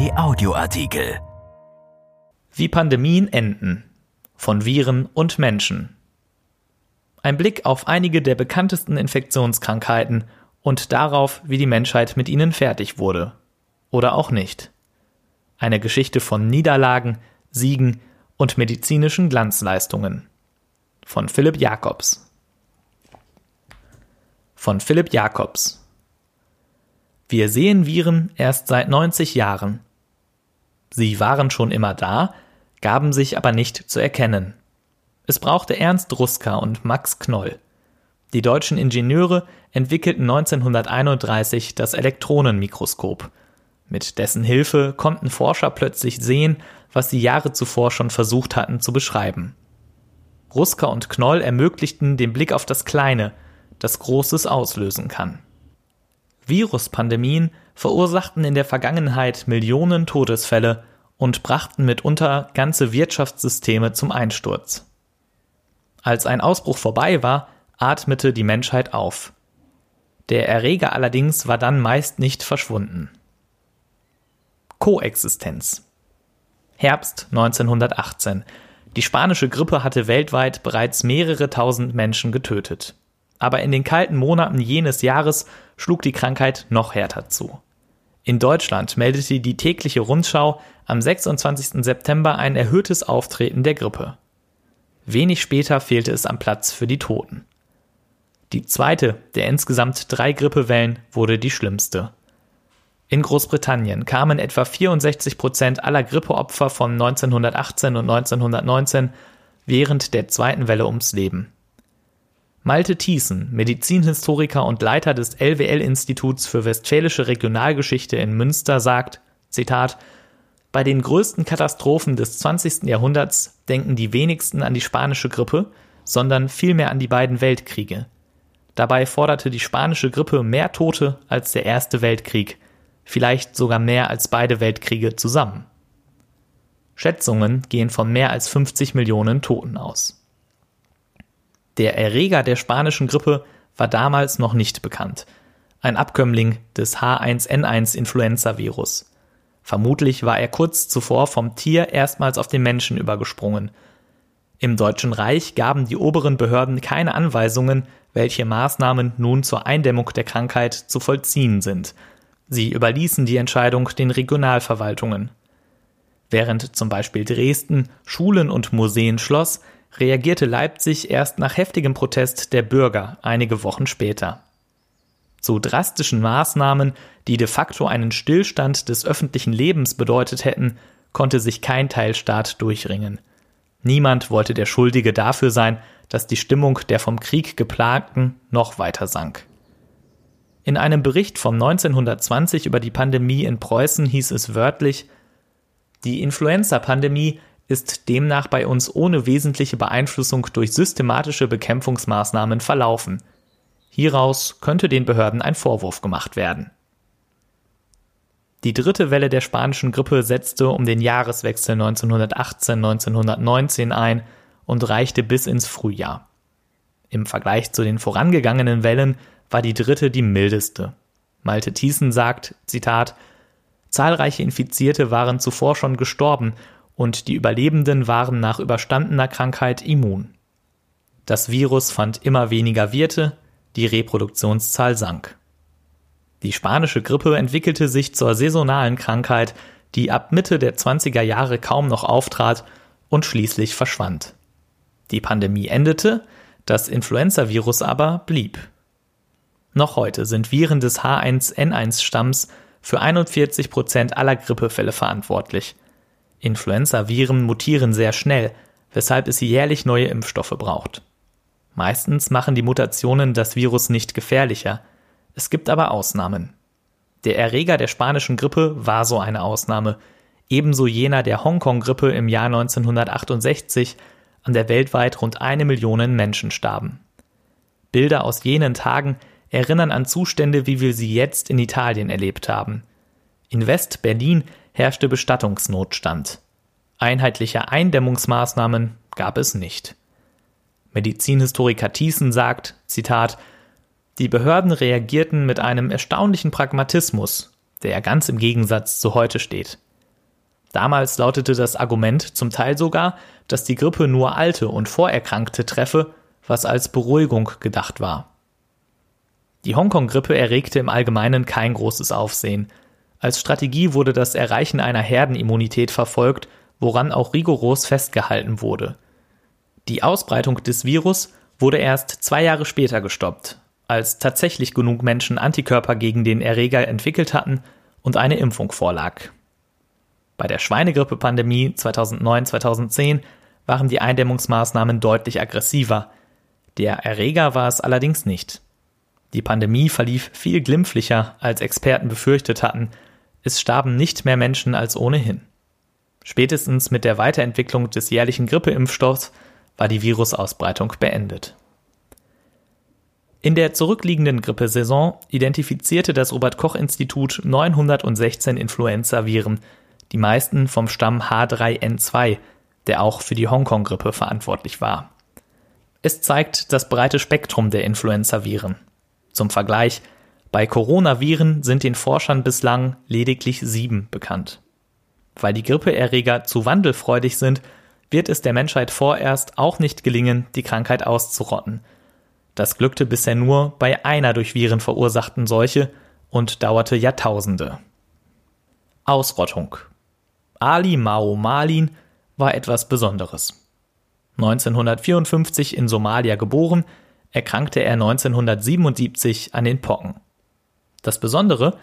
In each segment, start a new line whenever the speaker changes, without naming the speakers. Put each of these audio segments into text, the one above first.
RP Audioartikel.
Wie Pandemien enden. Von Viren und Menschen. Ein Blick auf einige der bekanntesten Infektionskrankheiten und darauf, wie die Menschheit mit ihnen fertig wurde. Oder auch nicht. Eine Geschichte von Niederlagen, Siegen und medizinischen Glanzleistungen. Von Philipp Jacobs. Von Philipp Jacobs. Wir sehen Viren erst seit 90 Jahren. Sie waren schon immer da, gaben sich aber nicht zu erkennen. Es brauchte Ernst Ruska und Max Knoll. Die deutschen Ingenieure entwickelten 1931 das Elektronenmikroskop. Mit dessen Hilfe konnten Forscher plötzlich sehen, was sie Jahre zuvor schon versucht hatten zu beschreiben. Ruska und Knoll ermöglichten den Blick auf das Kleine, das Großes auslösen kann. Viruspandemien verursachten in der Vergangenheit Millionen Todesfälle und brachten mitunter ganze Wirtschaftssysteme zum Einsturz. Als ein Ausbruch vorbei war, atmete die Menschheit auf. Der Erreger allerdings war dann meist nicht verschwunden. Koexistenz Herbst 1918. Die spanische Grippe hatte weltweit bereits mehrere tausend Menschen getötet. Aber in den kalten Monaten jenes Jahres schlug die Krankheit noch härter zu. In Deutschland meldete die tägliche Rundschau am 26. September ein erhöhtes Auftreten der Grippe. Wenig später fehlte es am Platz für die Toten. Die zweite der insgesamt drei Grippewellen wurde die schlimmste. In Großbritannien kamen etwa 64 Prozent aller Grippeopfer von 1918 und 1919 während der zweiten Welle ums Leben. Malte Thiessen, Medizinhistoriker und Leiter des LWL-Instituts für Westfälische Regionalgeschichte in Münster, sagt, Zitat, bei den größten Katastrophen des 20. Jahrhunderts denken die wenigsten an die spanische Grippe, sondern vielmehr an die beiden Weltkriege. Dabei forderte die spanische Grippe mehr Tote als der Erste Weltkrieg, vielleicht sogar mehr als beide Weltkriege zusammen. Schätzungen gehen von mehr als 50 Millionen Toten aus. Der Erreger der spanischen Grippe war damals noch nicht bekannt. Ein Abkömmling des H1N1-Influenza-Virus. Vermutlich war er kurz zuvor vom Tier erstmals auf den Menschen übergesprungen. Im Deutschen Reich gaben die oberen Behörden keine Anweisungen, welche Maßnahmen nun zur Eindämmung der Krankheit zu vollziehen sind. Sie überließen die Entscheidung den Regionalverwaltungen. Während zum Beispiel Dresden Schulen und Museen schloss, reagierte Leipzig erst nach heftigem Protest der Bürger einige Wochen später. Zu drastischen Maßnahmen, die de facto einen Stillstand des öffentlichen Lebens bedeutet hätten, konnte sich kein Teilstaat durchringen. Niemand wollte der Schuldige dafür sein, dass die Stimmung der vom Krieg geplagten noch weiter sank. In einem Bericht vom 1920 über die Pandemie in Preußen hieß es wörtlich, die Influenza-Pandemie ist demnach bei uns ohne wesentliche Beeinflussung durch systematische Bekämpfungsmaßnahmen verlaufen. Hieraus könnte den Behörden ein Vorwurf gemacht werden. Die dritte Welle der spanischen Grippe setzte um den Jahreswechsel 1918-1919 ein und reichte bis ins Frühjahr. Im Vergleich zu den vorangegangenen Wellen war die dritte die mildeste. Malte Thiessen sagt, Zitat, Zahlreiche Infizierte waren zuvor schon gestorben und die Überlebenden waren nach überstandener Krankheit immun. Das Virus fand immer weniger Wirte, die Reproduktionszahl sank. Die spanische Grippe entwickelte sich zur saisonalen Krankheit, die ab Mitte der 20er Jahre kaum noch auftrat und schließlich verschwand. Die Pandemie endete, das Influenzavirus aber blieb. Noch heute sind Viren des H1N1-Stamms für 41 Prozent aller Grippefälle verantwortlich. Influenza-Viren mutieren sehr schnell, weshalb es jährlich neue Impfstoffe braucht. Meistens machen die Mutationen das Virus nicht gefährlicher. Es gibt aber Ausnahmen. Der Erreger der spanischen Grippe war so eine Ausnahme, ebenso jener der Hongkong-Grippe im Jahr 1968, an der weltweit rund eine Million Menschen starben. Bilder aus jenen Tagen erinnern an Zustände, wie wir sie jetzt in Italien erlebt haben. In West-Berlin herrschte Bestattungsnotstand. Einheitliche Eindämmungsmaßnahmen gab es nicht. Medizinhistoriker Thiessen sagt, Zitat, die Behörden reagierten mit einem erstaunlichen Pragmatismus, der ganz im Gegensatz zu heute steht. Damals lautete das Argument zum Teil sogar, dass die Grippe nur Alte und Vorerkrankte treffe, was als Beruhigung gedacht war. Die Hongkong-Grippe erregte im Allgemeinen kein großes Aufsehen. Als Strategie wurde das Erreichen einer Herdenimmunität verfolgt, woran auch rigoros festgehalten wurde. Die Ausbreitung des Virus wurde erst zwei Jahre später gestoppt, als tatsächlich genug Menschen Antikörper gegen den Erreger entwickelt hatten und eine Impfung vorlag. Bei der Schweinegrippe-Pandemie 2009-2010 waren die Eindämmungsmaßnahmen deutlich aggressiver. Der Erreger war es allerdings nicht. Die Pandemie verlief viel glimpflicher, als Experten befürchtet hatten. Es starben nicht mehr Menschen als ohnehin. Spätestens mit der Weiterentwicklung des jährlichen Grippeimpfstoffs war die Virusausbreitung beendet. In der zurückliegenden Grippesaison identifizierte das Robert Koch Institut 916 Influenza-Viren, die meisten vom Stamm H3N2, der auch für die Hongkong-Grippe verantwortlich war. Es zeigt das breite Spektrum der Influenza-Viren. Zum Vergleich, bei Coronaviren sind den Forschern bislang lediglich sieben bekannt. Weil die Grippeerreger zu wandelfreudig sind, wird es der Menschheit vorerst auch nicht gelingen, die Krankheit auszurotten. Das glückte bisher nur bei einer durch Viren verursachten Seuche und dauerte Jahrtausende. Ausrottung Ali Mao Malin war etwas Besonderes. 1954 in Somalia geboren, erkrankte er 1977 an den Pocken. Das Besondere,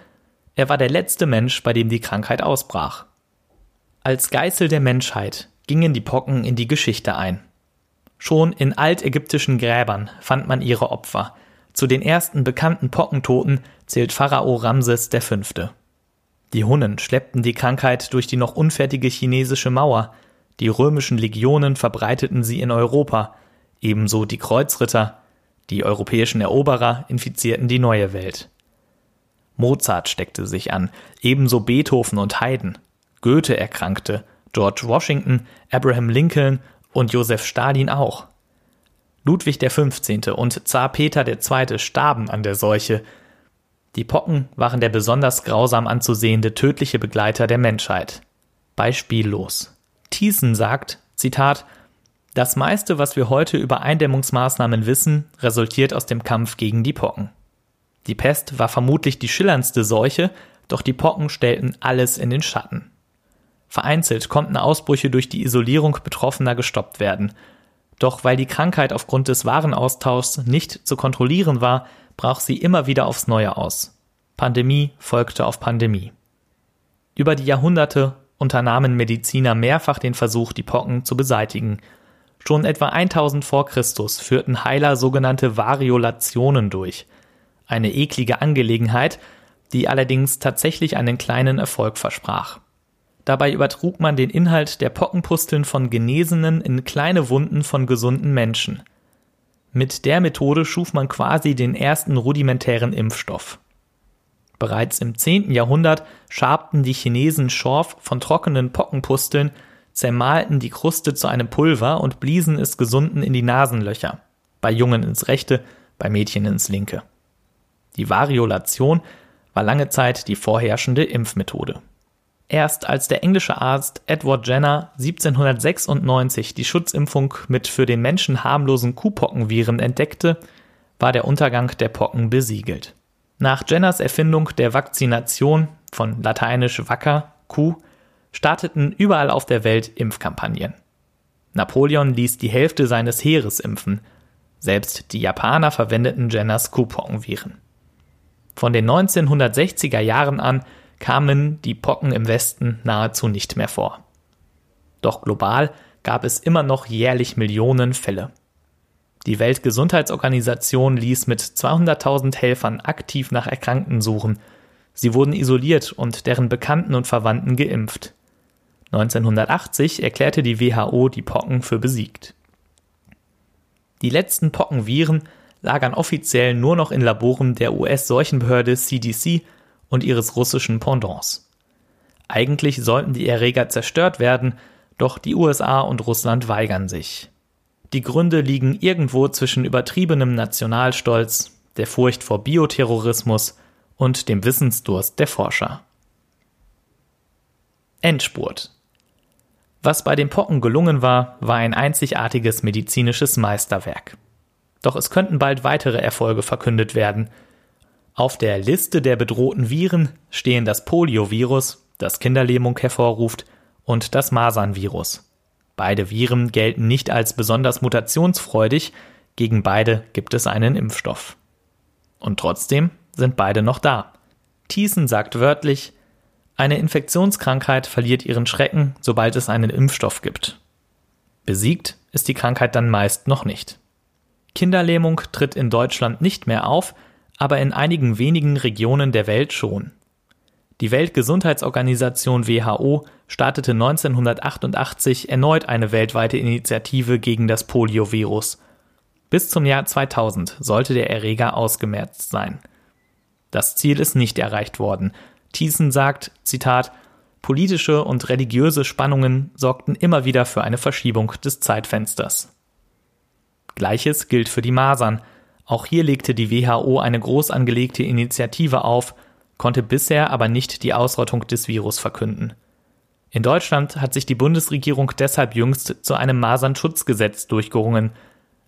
er war der letzte Mensch, bei dem die Krankheit ausbrach. Als Geißel der Menschheit gingen die Pocken in die Geschichte ein. Schon in altägyptischen Gräbern fand man ihre Opfer. Zu den ersten bekannten Pockentoten zählt Pharao Ramses V. Die Hunnen schleppten die Krankheit durch die noch unfertige chinesische Mauer, die römischen Legionen verbreiteten sie in Europa, ebenso die Kreuzritter, die europäischen Eroberer infizierten die neue Welt. Mozart steckte sich an, ebenso Beethoven und Haydn. Goethe erkrankte, George Washington, Abraham Lincoln und Josef Stalin auch. Ludwig XV. und Zar Peter II. starben an der Seuche, die Pocken waren der besonders grausam anzusehende tödliche Begleiter der Menschheit. Beispiellos. Thiessen sagt, Zitat, das meiste, was wir heute über Eindämmungsmaßnahmen wissen, resultiert aus dem Kampf gegen die Pocken. Die Pest war vermutlich die schillerndste Seuche, doch die Pocken stellten alles in den Schatten. Vereinzelt konnten Ausbrüche durch die Isolierung Betroffener gestoppt werden. Doch weil die Krankheit aufgrund des Warenaustauschs nicht zu kontrollieren war, brach sie immer wieder aufs Neue aus. Pandemie folgte auf Pandemie. Über die Jahrhunderte unternahmen Mediziner mehrfach den Versuch, die Pocken zu beseitigen. Schon etwa 1000 vor Christus führten Heiler sogenannte Variolationen durch. Eine eklige Angelegenheit, die allerdings tatsächlich einen kleinen Erfolg versprach. Dabei übertrug man den Inhalt der Pockenpusteln von Genesenen in kleine Wunden von gesunden Menschen. Mit der Methode schuf man quasi den ersten rudimentären Impfstoff. Bereits im 10. Jahrhundert schabten die Chinesen Schorf von trockenen Pockenpusteln, zermahlten die Kruste zu einem Pulver und bliesen es Gesunden in die Nasenlöcher. Bei Jungen ins rechte, bei Mädchen ins linke. Die Variolation war lange Zeit die vorherrschende Impfmethode. Erst als der englische Arzt Edward Jenner 1796 die Schutzimpfung mit für den Menschen harmlosen Kuhpockenviren entdeckte, war der Untergang der Pocken besiegelt. Nach Jenners Erfindung der Vakzination von lateinisch Wacker, Kuh, starteten überall auf der Welt Impfkampagnen. Napoleon ließ die Hälfte seines Heeres impfen. Selbst die Japaner verwendeten Jenners Kuhpockenviren. Von den 1960er Jahren an kamen die Pocken im Westen nahezu nicht mehr vor. Doch global gab es immer noch jährlich Millionen Fälle. Die Weltgesundheitsorganisation ließ mit 200.000 Helfern aktiv nach Erkrankten suchen. Sie wurden isoliert und deren Bekannten und Verwandten geimpft. 1980 erklärte die WHO die Pocken für besiegt. Die letzten Pockenviren lagern offiziell nur noch in Laboren der US-Seuchenbehörde CDC und ihres russischen Pendants. Eigentlich sollten die Erreger zerstört werden, doch die USA und Russland weigern sich. Die Gründe liegen irgendwo zwischen übertriebenem Nationalstolz, der Furcht vor Bioterrorismus und dem Wissensdurst der Forscher. Endspurt. Was bei den Pocken gelungen war, war ein einzigartiges medizinisches Meisterwerk. Doch es könnten bald weitere Erfolge verkündet werden. Auf der Liste der bedrohten Viren stehen das Poliovirus, das Kinderlähmung hervorruft, und das Masernvirus. Beide Viren gelten nicht als besonders mutationsfreudig, gegen beide gibt es einen Impfstoff. Und trotzdem sind beide noch da. Thiessen sagt wörtlich, eine Infektionskrankheit verliert ihren Schrecken, sobald es einen Impfstoff gibt. Besiegt ist die Krankheit dann meist noch nicht. Kinderlähmung tritt in Deutschland nicht mehr auf, aber in einigen wenigen Regionen der Welt schon. Die Weltgesundheitsorganisation WHO startete 1988 erneut eine weltweite Initiative gegen das Poliovirus. Bis zum Jahr 2000 sollte der Erreger ausgemerzt sein. Das Ziel ist nicht erreicht worden. Thiessen sagt, Zitat, politische und religiöse Spannungen sorgten immer wieder für eine Verschiebung des Zeitfensters. Gleiches gilt für die Masern. Auch hier legte die WHO eine groß angelegte Initiative auf, konnte bisher aber nicht die Ausrottung des Virus verkünden. In Deutschland hat sich die Bundesregierung deshalb jüngst zu einem Masernschutzgesetz durchgerungen.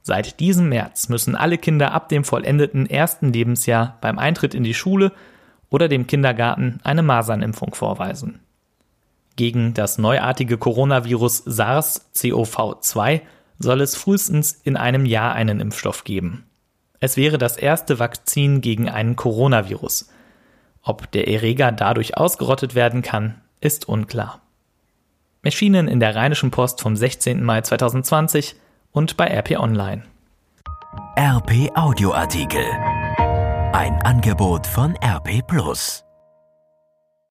Seit diesem März müssen alle Kinder ab dem vollendeten ersten Lebensjahr beim Eintritt in die Schule oder dem Kindergarten eine Masernimpfung vorweisen. Gegen das neuartige Coronavirus SARS-CoV-2 soll es frühestens in einem Jahr einen Impfstoff geben. Es wäre das erste Vakzin gegen einen Coronavirus. Ob der Erreger dadurch ausgerottet werden kann, ist unklar. Erschienen in der Rheinischen Post vom 16. Mai 2020 und bei RP Online.
RP Audioartikel. Ein Angebot von RP Plus.